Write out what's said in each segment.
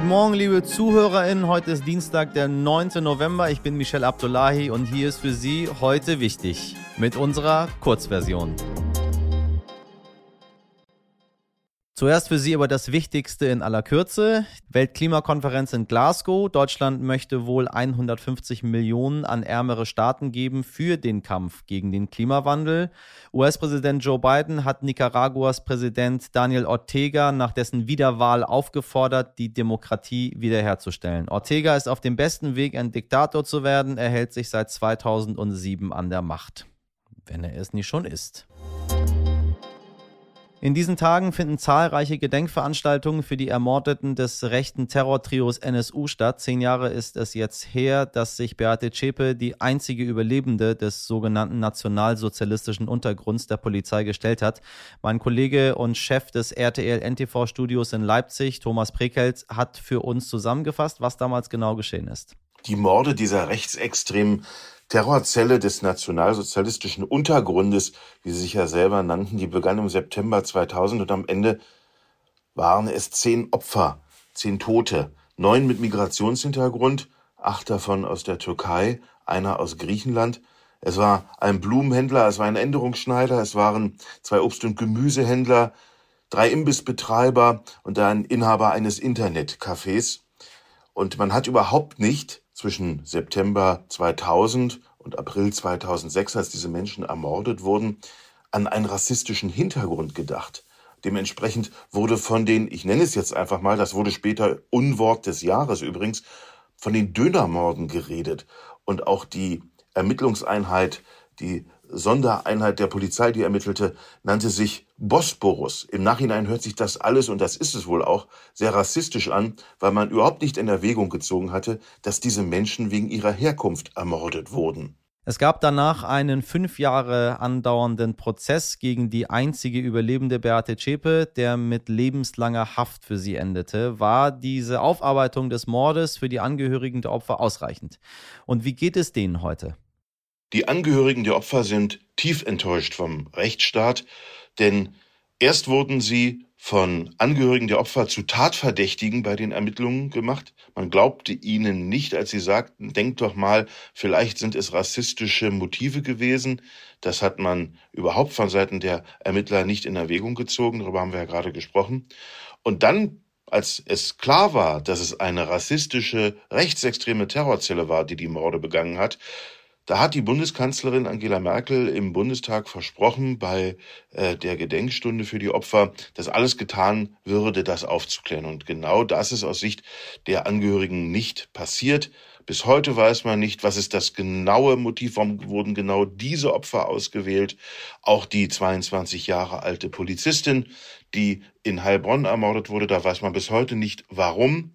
Guten Morgen, liebe ZuhörerInnen. Heute ist Dienstag, der 9. November. Ich bin Michelle Abdullahi und hier ist für Sie heute wichtig mit unserer Kurzversion. Zuerst für Sie aber das Wichtigste in aller Kürze. Weltklimakonferenz in Glasgow. Deutschland möchte wohl 150 Millionen an ärmere Staaten geben für den Kampf gegen den Klimawandel. US-Präsident Joe Biden hat Nicaraguas Präsident Daniel Ortega nach dessen Wiederwahl aufgefordert, die Demokratie wiederherzustellen. Ortega ist auf dem besten Weg, ein Diktator zu werden. Er hält sich seit 2007 an der Macht. Wenn er es nicht schon ist. In diesen Tagen finden zahlreiche Gedenkveranstaltungen für die Ermordeten des rechten Terrortrios NSU statt. Zehn Jahre ist es jetzt her, dass sich Beate Zschäpe, die einzige Überlebende des sogenannten nationalsozialistischen Untergrunds der Polizei gestellt hat. Mein Kollege und Chef des RTL NTV Studios in Leipzig, Thomas Prekels, hat für uns zusammengefasst, was damals genau geschehen ist. Die Morde dieser rechtsextremen Terrorzelle des nationalsozialistischen Untergrundes, wie sie sich ja selber nannten, die begann im September 2000 und am Ende waren es zehn Opfer, zehn Tote, neun mit Migrationshintergrund, acht davon aus der Türkei, einer aus Griechenland. Es war ein Blumenhändler, es war ein Änderungsschneider, es waren zwei Obst- und Gemüsehändler, drei Imbissbetreiber und ein Inhaber eines Internetcafés. Und man hat überhaupt nicht zwischen September 2000 und April 2006, als diese Menschen ermordet wurden, an einen rassistischen Hintergrund gedacht. Dementsprechend wurde von den, ich nenne es jetzt einfach mal, das wurde später Unwort des Jahres übrigens, von den Dönermorden geredet. Und auch die Ermittlungseinheit, die Sondereinheit der Polizei, die ermittelte, nannte sich Bosporus. Im Nachhinein hört sich das alles, und das ist es wohl auch, sehr rassistisch an, weil man überhaupt nicht in Erwägung gezogen hatte, dass diese Menschen wegen ihrer Herkunft ermordet wurden. Es gab danach einen fünf Jahre andauernden Prozess gegen die einzige Überlebende Beate Zschäpe, der mit lebenslanger Haft für sie endete. War diese Aufarbeitung des Mordes für die Angehörigen der Opfer ausreichend? Und wie geht es denen heute? Die Angehörigen der Opfer sind tief enttäuscht vom Rechtsstaat, denn erst wurden sie von Angehörigen der Opfer zu Tatverdächtigen bei den Ermittlungen gemacht. Man glaubte ihnen nicht, als sie sagten, denkt doch mal, vielleicht sind es rassistische Motive gewesen. Das hat man überhaupt von Seiten der Ermittler nicht in Erwägung gezogen. Darüber haben wir ja gerade gesprochen. Und dann als es klar war, dass es eine rassistische, rechtsextreme Terrorzelle war, die die Morde begangen hat, da hat die Bundeskanzlerin Angela Merkel im Bundestag versprochen, bei äh, der Gedenkstunde für die Opfer, dass alles getan würde, das aufzuklären. Und genau das ist aus Sicht der Angehörigen nicht passiert. Bis heute weiß man nicht, was ist das genaue Motiv, warum wurden genau diese Opfer ausgewählt. Auch die 22 Jahre alte Polizistin, die in Heilbronn ermordet wurde, da weiß man bis heute nicht, warum.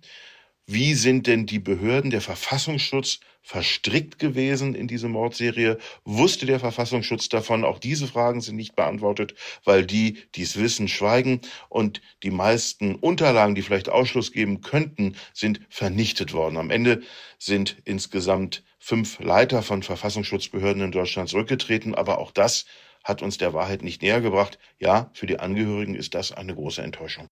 Wie sind denn die Behörden, der Verfassungsschutz verstrickt gewesen in diese Mordserie? Wusste der Verfassungsschutz davon? Auch diese Fragen sind nicht beantwortet, weil die, die es wissen, schweigen. Und die meisten Unterlagen, die vielleicht Ausschluss geben könnten, sind vernichtet worden. Am Ende sind insgesamt fünf Leiter von Verfassungsschutzbehörden in Deutschland zurückgetreten. Aber auch das hat uns der Wahrheit nicht näher gebracht. Ja, für die Angehörigen ist das eine große Enttäuschung.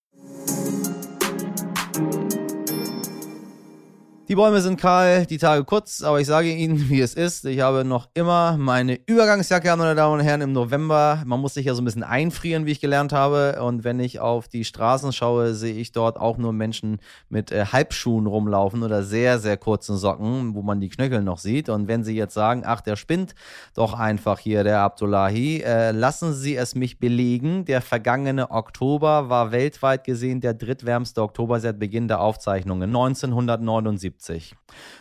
Die Bäume sind kahl, die Tage kurz, aber ich sage Ihnen, wie es ist. Ich habe noch immer meine Übergangsjacke an, meine Damen und Herren, im November. Man muss sich ja so ein bisschen einfrieren, wie ich gelernt habe. Und wenn ich auf die Straßen schaue, sehe ich dort auch nur Menschen mit äh, Halbschuhen rumlaufen oder sehr, sehr kurzen Socken, wo man die Knöchel noch sieht. Und wenn Sie jetzt sagen, ach, der spinnt doch einfach hier, der Abdullahi, äh, lassen Sie es mich belegen. Der vergangene Oktober war weltweit gesehen der drittwärmste Oktober seit Beginn der Aufzeichnungen, 1979. 1970.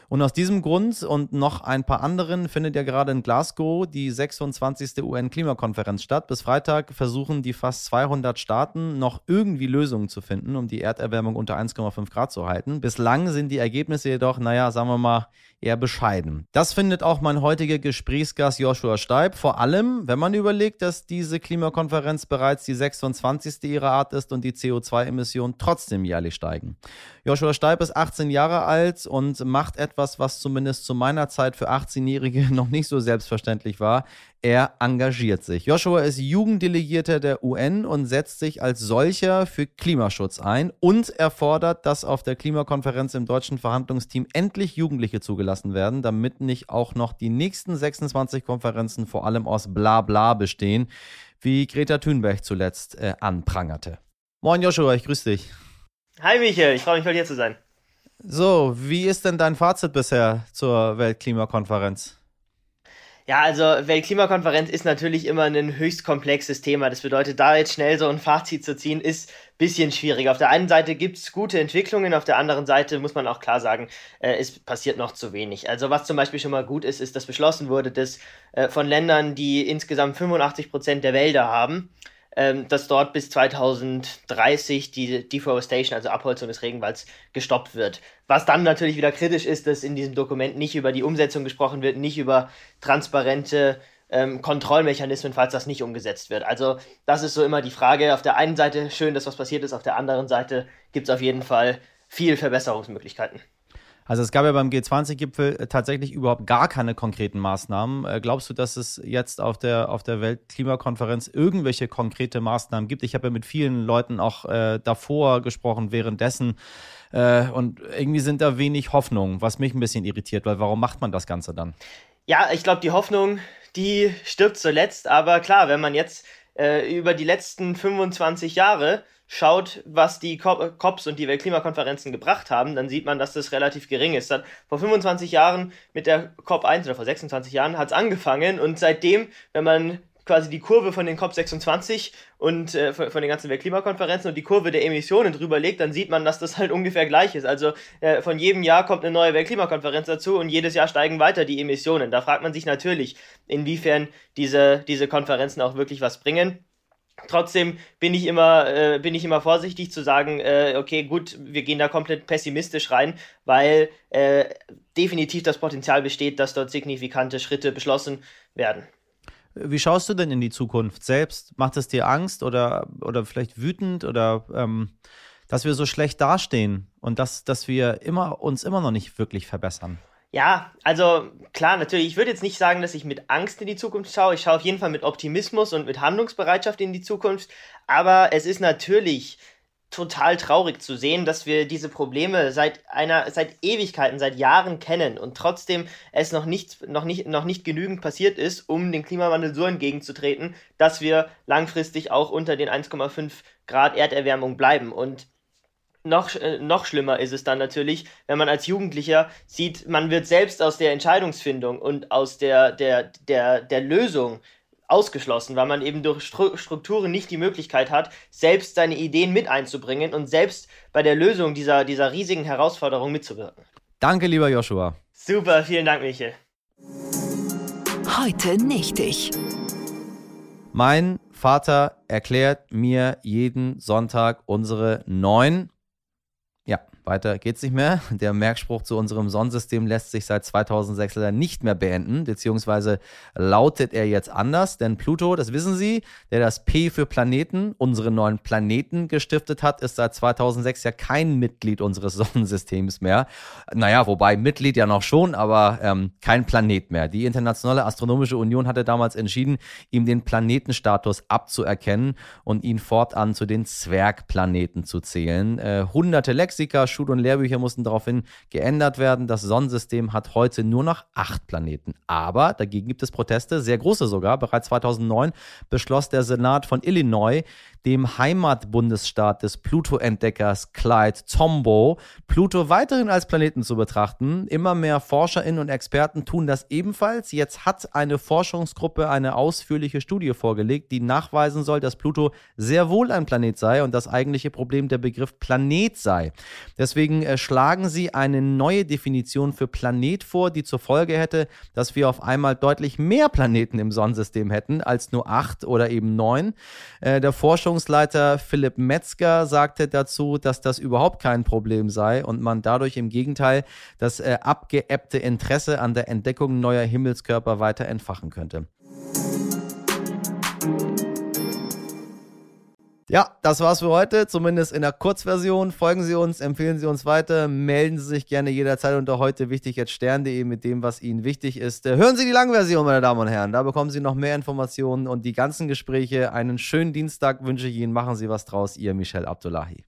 Und aus diesem Grund und noch ein paar anderen findet ja gerade in Glasgow die 26. UN-Klimakonferenz statt. Bis Freitag versuchen die fast 200 Staaten noch irgendwie Lösungen zu finden, um die Erderwärmung unter 1,5 Grad zu halten. Bislang sind die Ergebnisse jedoch, naja, sagen wir mal, eher bescheiden. Das findet auch mein heutiger Gesprächsgast Joshua Steib, vor allem, wenn man überlegt, dass diese Klimakonferenz bereits die 26. ihrer Art ist und die CO2-Emissionen trotzdem jährlich steigen. Joshua Steib ist 18 Jahre alt und macht etwas, was zumindest zu meiner Zeit für 18-Jährige noch nicht so selbstverständlich war. Er engagiert sich. Joshua ist Jugenddelegierter der UN und setzt sich als solcher für Klimaschutz ein und er fordert, dass auf der Klimakonferenz im deutschen Verhandlungsteam endlich Jugendliche zugelassen werden, damit nicht auch noch die nächsten 26 Konferenzen vor allem aus Blabla bestehen, wie Greta Thunberg zuletzt äh, anprangerte. Moin Joshua, ich grüße dich. Hi Michael, ich freue mich, bei dir zu sein. So, wie ist denn dein Fazit bisher zur Weltklimakonferenz? Ja, also Weltklimakonferenz ist natürlich immer ein höchst komplexes Thema. Das bedeutet, da jetzt schnell so ein Fazit zu ziehen, ist ein bisschen schwierig. Auf der einen Seite gibt es gute Entwicklungen, auf der anderen Seite muss man auch klar sagen, äh, es passiert noch zu wenig. Also was zum Beispiel schon mal gut ist, ist, dass beschlossen wurde, dass äh, von Ländern, die insgesamt 85 Prozent der Wälder haben, ähm, dass dort bis 2030 die Deforestation, also Abholzung des Regenwalds, gestoppt wird. Was dann natürlich wieder kritisch ist, dass in diesem Dokument nicht über die Umsetzung gesprochen wird, nicht über transparente ähm, Kontrollmechanismen, falls das nicht umgesetzt wird. Also das ist so immer die Frage. Auf der einen Seite schön, dass was passiert ist, auf der anderen Seite gibt es auf jeden Fall viel Verbesserungsmöglichkeiten. Also es gab ja beim G20-Gipfel äh, tatsächlich überhaupt gar keine konkreten Maßnahmen. Äh, glaubst du, dass es jetzt auf der, auf der Weltklimakonferenz irgendwelche konkrete Maßnahmen gibt? Ich habe ja mit vielen Leuten auch äh, davor gesprochen, währenddessen. Äh, und irgendwie sind da wenig Hoffnungen, was mich ein bisschen irritiert, weil warum macht man das Ganze dann? Ja, ich glaube, die Hoffnung, die stirbt zuletzt. Aber klar, wenn man jetzt äh, über die letzten 25 Jahre schaut, was die COPs und die Weltklimakonferenzen gebracht haben, dann sieht man, dass das relativ gering ist. Vor 25 Jahren mit der COP 1 oder vor 26 Jahren hat es angefangen und seitdem, wenn man quasi die Kurve von den COP26 und äh, von, von, den ganzen Weltklimakonferenzen und die Kurve der Emissionen drüber legt, dann sieht man, dass das halt ungefähr gleich ist. Also äh, von jedem Jahr kommt eine neue Weltklimakonferenz dazu und jedes Jahr steigen weiter die Emissionen. Da fragt man sich natürlich, inwiefern diese, diese Konferenzen auch wirklich was bringen. Trotzdem bin ich immer, äh, bin ich immer vorsichtig zu sagen, äh, okay, gut, wir gehen da komplett pessimistisch rein, weil äh, definitiv das Potenzial besteht, dass dort signifikante Schritte beschlossen werden. Wie schaust du denn in die Zukunft selbst? Macht es dir Angst oder, oder vielleicht wütend oder ähm, dass wir so schlecht dastehen und dass, dass wir immer, uns immer noch nicht wirklich verbessern? Ja, also klar, natürlich. Ich würde jetzt nicht sagen, dass ich mit Angst in die Zukunft schaue. Ich schaue auf jeden Fall mit Optimismus und mit Handlungsbereitschaft in die Zukunft. Aber es ist natürlich total traurig zu sehen, dass wir diese Probleme seit einer, seit Ewigkeiten, seit Jahren kennen und trotzdem es noch nicht, noch nicht, noch nicht genügend passiert ist, um dem Klimawandel so entgegenzutreten, dass wir langfristig auch unter den 1,5 Grad Erderwärmung bleiben. Und noch, äh, noch schlimmer ist es dann natürlich, wenn man als Jugendlicher sieht, man wird selbst aus der Entscheidungsfindung und aus der, der, der, der Lösung ausgeschlossen, weil man eben durch Strukturen nicht die Möglichkeit hat, selbst seine Ideen mit einzubringen und selbst bei der Lösung dieser, dieser riesigen Herausforderung mitzuwirken. Danke, lieber Joshua. Super, vielen Dank, Michael. Heute nicht ich. Mein Vater erklärt mir jeden Sonntag unsere neun weiter geht's nicht mehr. Der Merkspruch zu unserem Sonnensystem lässt sich seit 2006 leider nicht mehr beenden, beziehungsweise lautet er jetzt anders, denn Pluto, das wissen Sie, der das P für Planeten, unsere neuen Planeten gestiftet hat, ist seit 2006 ja kein Mitglied unseres Sonnensystems mehr. Naja, wobei Mitglied ja noch schon, aber ähm, kein Planet mehr. Die Internationale Astronomische Union hatte damals entschieden, ihm den Planetenstatus abzuerkennen und ihn fortan zu den Zwergplaneten zu zählen. Äh, hunderte Lex Lexika, Schul- und Lehrbücher mussten daraufhin geändert werden. Das Sonnensystem hat heute nur noch acht Planeten. Aber dagegen gibt es Proteste, sehr große sogar. Bereits 2009 beschloss der Senat von Illinois, dem Heimatbundesstaat des Pluto-Entdeckers Clyde Tombaugh, Pluto weiterhin als Planeten zu betrachten. Immer mehr ForscherInnen und Experten tun das ebenfalls. Jetzt hat eine Forschungsgruppe eine ausführliche Studie vorgelegt, die nachweisen soll, dass Pluto sehr wohl ein Planet sei und das eigentliche Problem der Begriff Planet sei. Deswegen äh, schlagen sie eine neue Definition für Planet vor, die zur Folge hätte, dass wir auf einmal deutlich mehr Planeten im Sonnensystem hätten als nur acht oder eben neun. Äh, der Forschung Forschungsleiter Philipp Metzger sagte dazu, dass das überhaupt kein Problem sei und man dadurch im Gegenteil das äh, abgeebbte Interesse an der Entdeckung neuer Himmelskörper weiter entfachen könnte. Ja, das war's für heute, zumindest in der Kurzversion. Folgen Sie uns, empfehlen Sie uns weiter, melden Sie sich gerne jederzeit unter heute wichtig jetzt stern.de mit dem, was Ihnen wichtig ist. Äh, hören Sie die Langversion, meine Damen und Herren. Da bekommen Sie noch mehr Informationen und die ganzen Gespräche. Einen schönen Dienstag wünsche ich Ihnen. Machen Sie was draus. Ihr Michel Abdullahi.